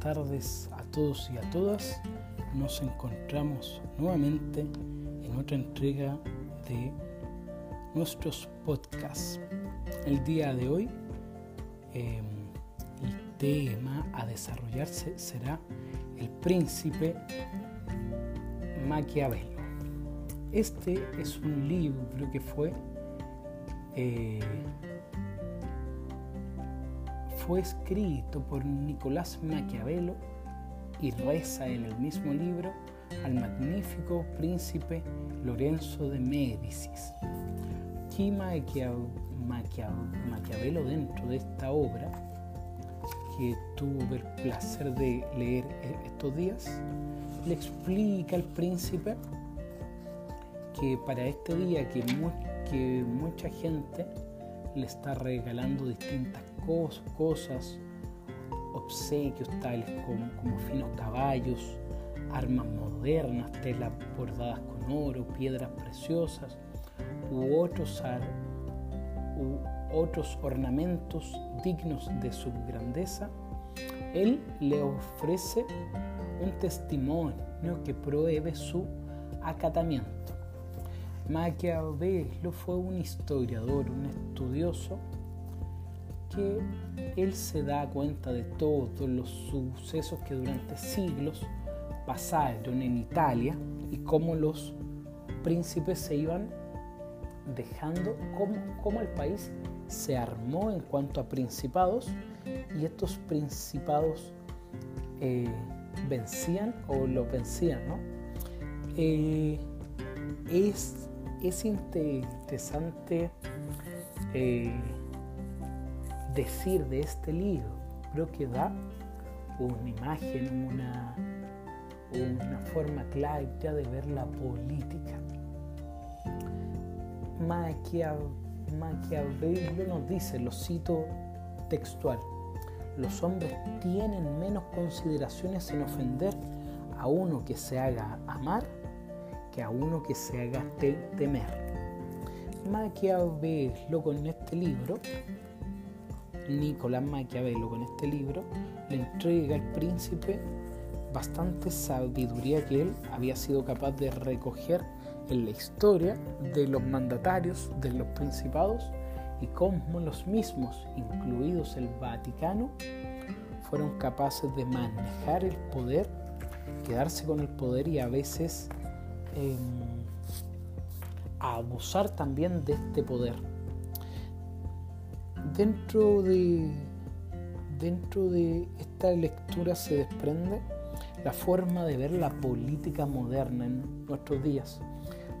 tardes a todos y a todas. Nos encontramos nuevamente en otra entrega de nuestros podcasts. El día de hoy em, el tema a desarrollarse será el príncipe Maquiavelo. Este es un libro que fue eh, fue escrito por Nicolás Maquiavelo y reza en el mismo libro al magnífico príncipe Lorenzo de Médicis. Aquí Maquiavelo dentro de esta obra, que tuve el placer de leer estos días, le explica al príncipe que para este día que, que mucha gente le está regalando distintas cosas, obsequios tales como, como finos caballos, armas modernas, telas bordadas con oro, piedras preciosas u otros, u otros ornamentos dignos de su grandeza, él le ofrece un testimonio que pruebe su acatamiento. Maquiavelo fue un historiador, un estudioso, que él se da cuenta de todos los sucesos que durante siglos pasaron en Italia y cómo los príncipes se iban dejando, cómo, el país se armó en cuanto a principados y estos principados eh, vencían o los vencían, ¿no? Eh, es es interesante eh, decir de este libro, creo que da una imagen, una, una forma clara de ver la política. Maquiavelo nos dice, lo cito textual, los hombres tienen menos consideraciones en ofender a uno que se haga amar que a uno que se haga temer. Maquiavelo con este libro, Nicolás Maquiavelo con este libro, le entrega al príncipe bastante sabiduría que él había sido capaz de recoger en la historia de los mandatarios de los principados y cómo los mismos, incluidos el Vaticano, fueron capaces de manejar el poder, quedarse con el poder y a veces a abusar también de este poder. Dentro de, dentro de esta lectura se desprende la forma de ver la política moderna en nuestros días,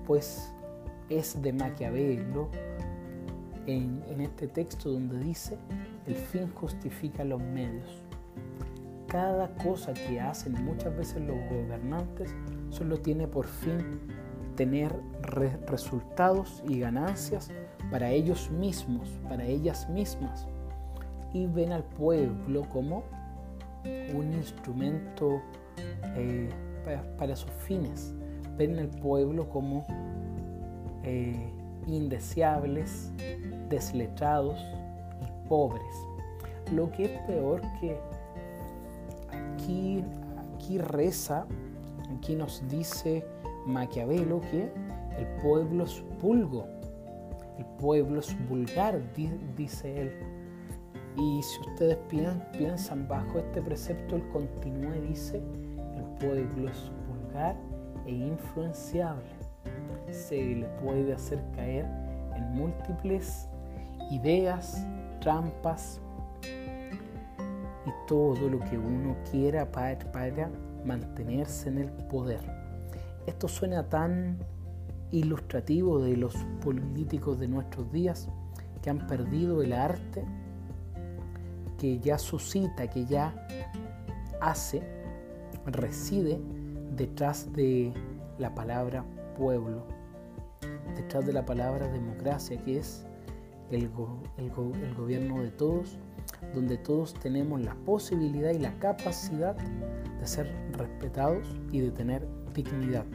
pues es de Maquiavelo en, este texto donde dice, el fin justifica los medios. Cada cosa que hacen muchas veces los gobernantes solo tiene por fin tener resultados y ganancias para ellos mismos, para ellas mismas. Y ven al pueblo como un instrumento eh, para, sus fines. Ven al pueblo como eh, indeseables, desletrados y pobres. Lo que es peor que aquí, aquí reza Aquí nos dice Maquiavelo que el pueblo es vulgo, el pueblo es vulgar, dice él. Y si ustedes piensan bajo este precepto, él continúa y dice, el pueblo es vulgar e influenciable. Se le puede hacer caer en múltiples ideas, trampas y todo lo que uno quiera para, para mantenerse en el poder. Esto suena tan ilustrativo de los políticos de nuestros días que han perdido el arte que ya suscita, que ya hace, reside detrás de la palabra pueblo, detrás de la palabra democracia, que es el, el gobierno de todos, donde todos tenemos la posibilidad y la capacidad de ser respetados y de tener dignidad.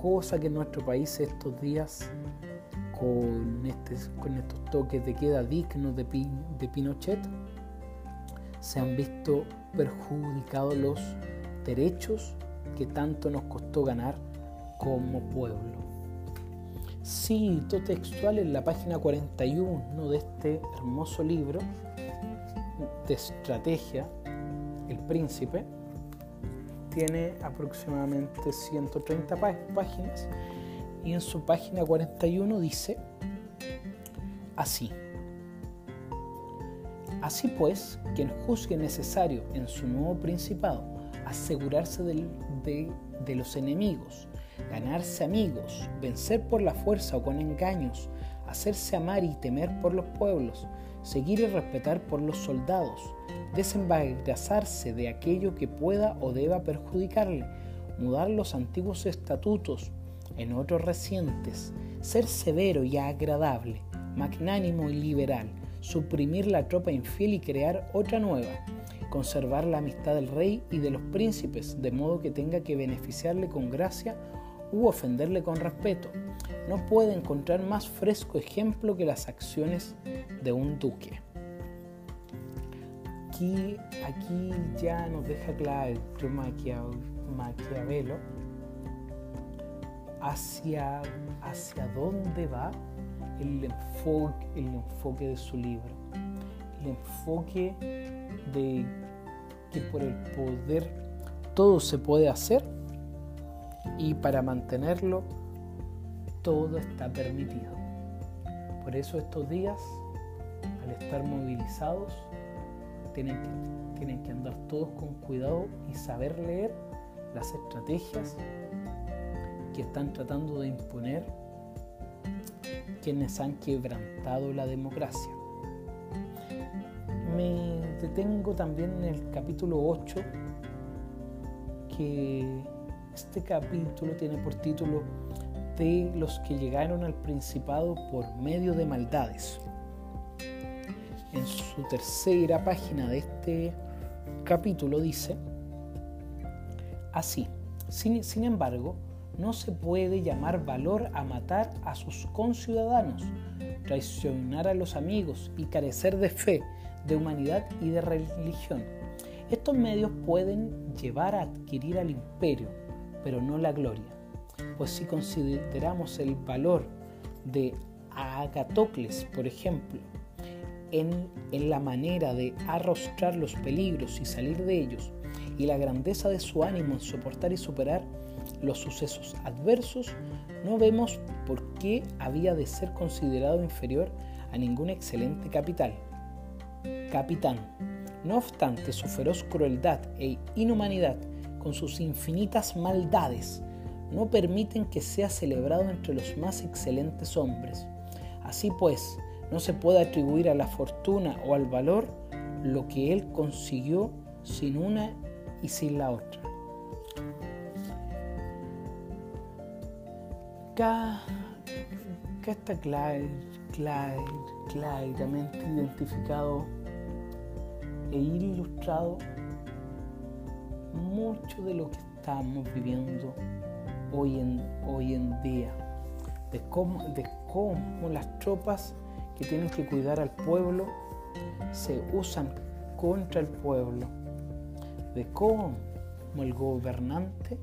Cosa que en nuestro país estos días, con, este, con estos toques de queda dignos de, de Pinochet, se han visto perjudicados los derechos que tanto nos costó ganar como pueblo. Cito textual en la página 41 de este hermoso libro de estrategia, El Príncipe, tiene aproximadamente 130 páginas y en su página 41 dice así. Así pues, quien juzgue necesario en su nuevo principado asegurarse de, de los enemigos, ganarse amigos, vencer por la fuerza o con engaños, hacerse amar y temer por los pueblos, seguir y respetar por los soldados, desembarazarse de aquello que pueda o deba perjudicarle, mudar los antiguos estatutos en otros recientes, ser severo y agradable, magnánimo y liberal, suprimir la tropa infiel y crear otra nueva, conservar la amistad del rey y de los príncipes, de modo que tenga que beneficiarle con gracia u ofenderle con respeto. No puede encontrar más fresco ejemplo que las acciones de un duque. Aquí, aquí ya nos deja claro Maquiavelo hacia, hacia dónde va el enfoque, el enfoque de su libro. El enfoque de que por el poder todo se puede hacer y para mantenerlo todo está permitido. Por eso estos días, al estar movilizados, tienen que, tienen que andar todos con cuidado y saber leer las estrategias que están tratando de imponer quienes han quebrantado la democracia. Me detengo también en el capítulo 8, que este capítulo tiene por título de los que llegaron al Principado por medio de maldades. En su tercera página de este capítulo dice, así, sin, sin embargo, no se puede llamar valor a matar a sus conciudadanos, traicionar a los amigos y carecer de fe, de humanidad y de religión. Estos medios pueden llevar a adquirir al imperio, pero no la gloria. Pues si consideramos el valor de Agatocles, por ejemplo, en, en, la manera de arrostrar los peligros y salir de ellos, y la grandeza de su ánimo en soportar y superar los sucesos adversos, no vemos por qué había de ser considerado inferior a ningún excelente capital. Capitán. No obstante, su feroz crueldad e inhumanidad con sus infinitas maldades, no permiten que sea celebrado entre los más excelentes hombres. Así pues, no se puede atribuir a la fortuna o al valor lo que él consiguió sin una y sin la otra. Acá, está claramente identificado e ilustrado mucho de lo que estamos viviendo hoy en, hoy en día, de cómo, de cómo las tropas que tienen que cuidar al pueblo se usan contra el pueblo, de cómo el gobernante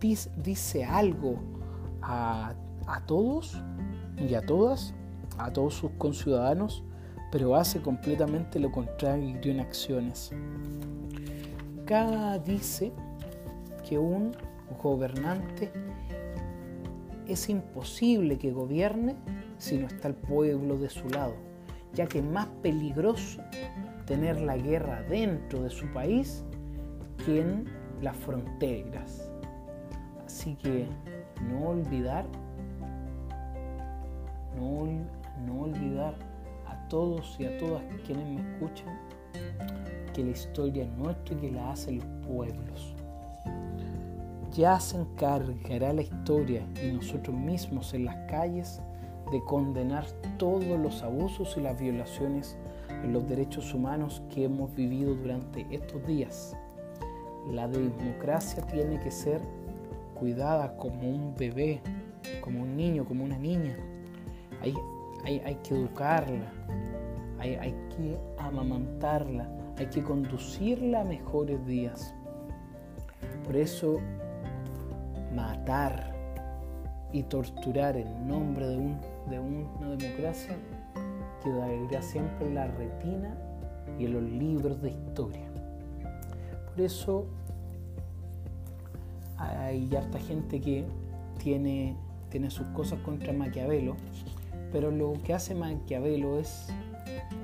dice, dice algo a, a todos y a todas, a todos sus conciudadanos, pero hace completamente lo contrario en acciones. Acá dice que un gobernante es imposible que gobierne si no está el pueblo de su lado, ya que es más peligroso tener la guerra dentro de su país que en las fronteras. Así que no olvidar, no, no olvidar a todos y a todas quienes me escuchan que la historia es nuestra y que la hacen los pueblos. Ya se encargará la historia y nosotros mismos en las calles de condenar todos los abusos y las violaciones en los derechos humanos que hemos vivido durante estos días. La democracia tiene que ser cuidada como un bebé, como un niño, como una niña. Hay, hay, hay que educarla, hay, hay que amamantarla, hay que conducirla a mejores días. Por eso, matar y torturar en nombre de, un, de una democracia quedaría siempre en la retina y en los libros de historia. Por eso hay harta gente que tiene, tiene sus cosas contra Maquiavelo, pero lo que hace Maquiavelo es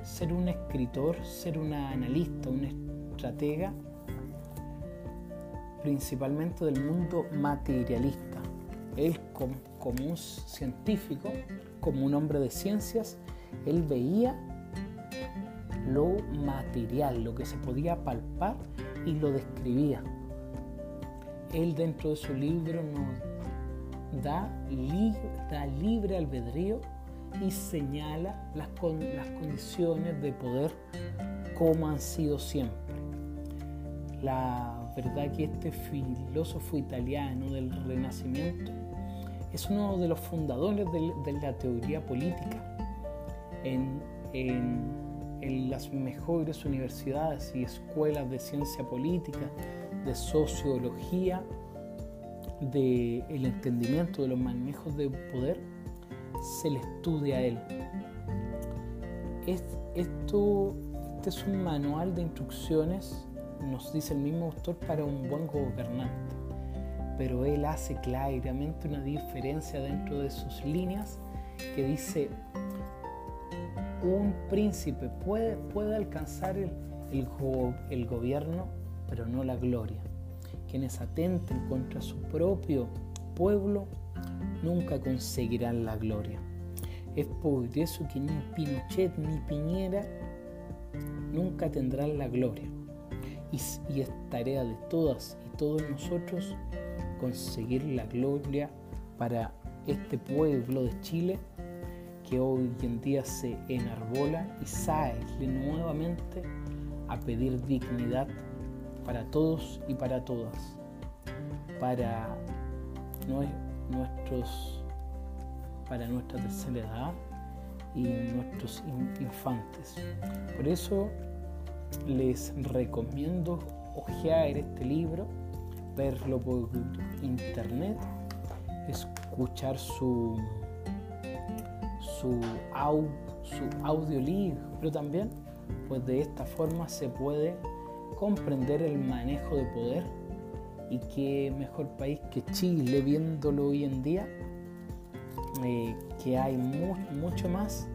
ser un escritor, ser un analista, un estratega, principalmente del mundo materialista. Él como, un científico, como un hombre de ciencias, él veía lo material, lo que se podía palpar y lo describía. Él dentro de su libro nos da, libre albedrío y señala las, las condiciones de poder como han sido siempre. La verdad que este filósofo italiano del Renacimiento es uno de los fundadores de, la teoría política. En, las mejores universidades y escuelas de ciencia política, de sociología, del el entendimiento de los manejos de poder, se le estudia a él. esto, este es un manual de instrucciones, nos dice el mismo autor, para un buen gobernante, pero él hace claramente una diferencia dentro de sus líneas que dice, un príncipe puede, puede alcanzar el, el gobierno, pero no la gloria. Quienes atenten contra su propio pueblo nunca conseguirán la gloria. Es por eso que ni Pinochet ni Piñera nunca tendrán la gloria. Y, es tarea de todas y todos nosotros conseguir la gloria para este pueblo de Chile que hoy en día se enarbola y sale nuevamente a pedir dignidad para todos y para todas, para nuestros, para nuestra tercera edad y nuestros infantes. Por eso les recomiendo hojear este libro, verlo por internet, escuchar su su, su audiolibro también, pues de esta forma se puede comprender el manejo de poder y qué mejor país que Chile viéndolo hoy en día, eh, que hay mucho más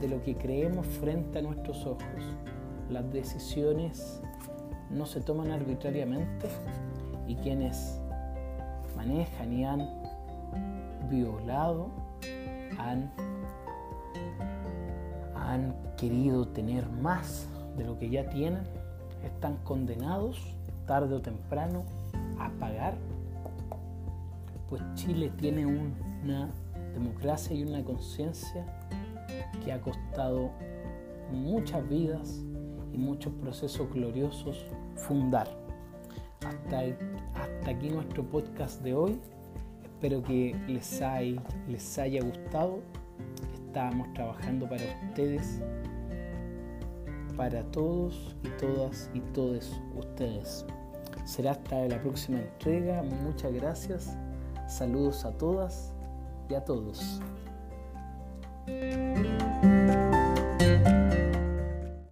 de lo que creemos frente a nuestros ojos. Las decisiones no se toman arbitrariamente y quienes manejan y han violado, han han querido tener más de lo que ya tienen, están condenados tarde o temprano a pagar, pues Chile tiene una democracia y una conciencia que ha costado muchas vidas y muchos procesos gloriosos fundar. Hasta, hasta aquí nuestro podcast de hoy. Espero que les, les haya gustado estamos trabajando para ustedes, para todos y todas y todos ustedes. Será hasta la próxima entrega. Muchas gracias. Saludos a todas y a todos.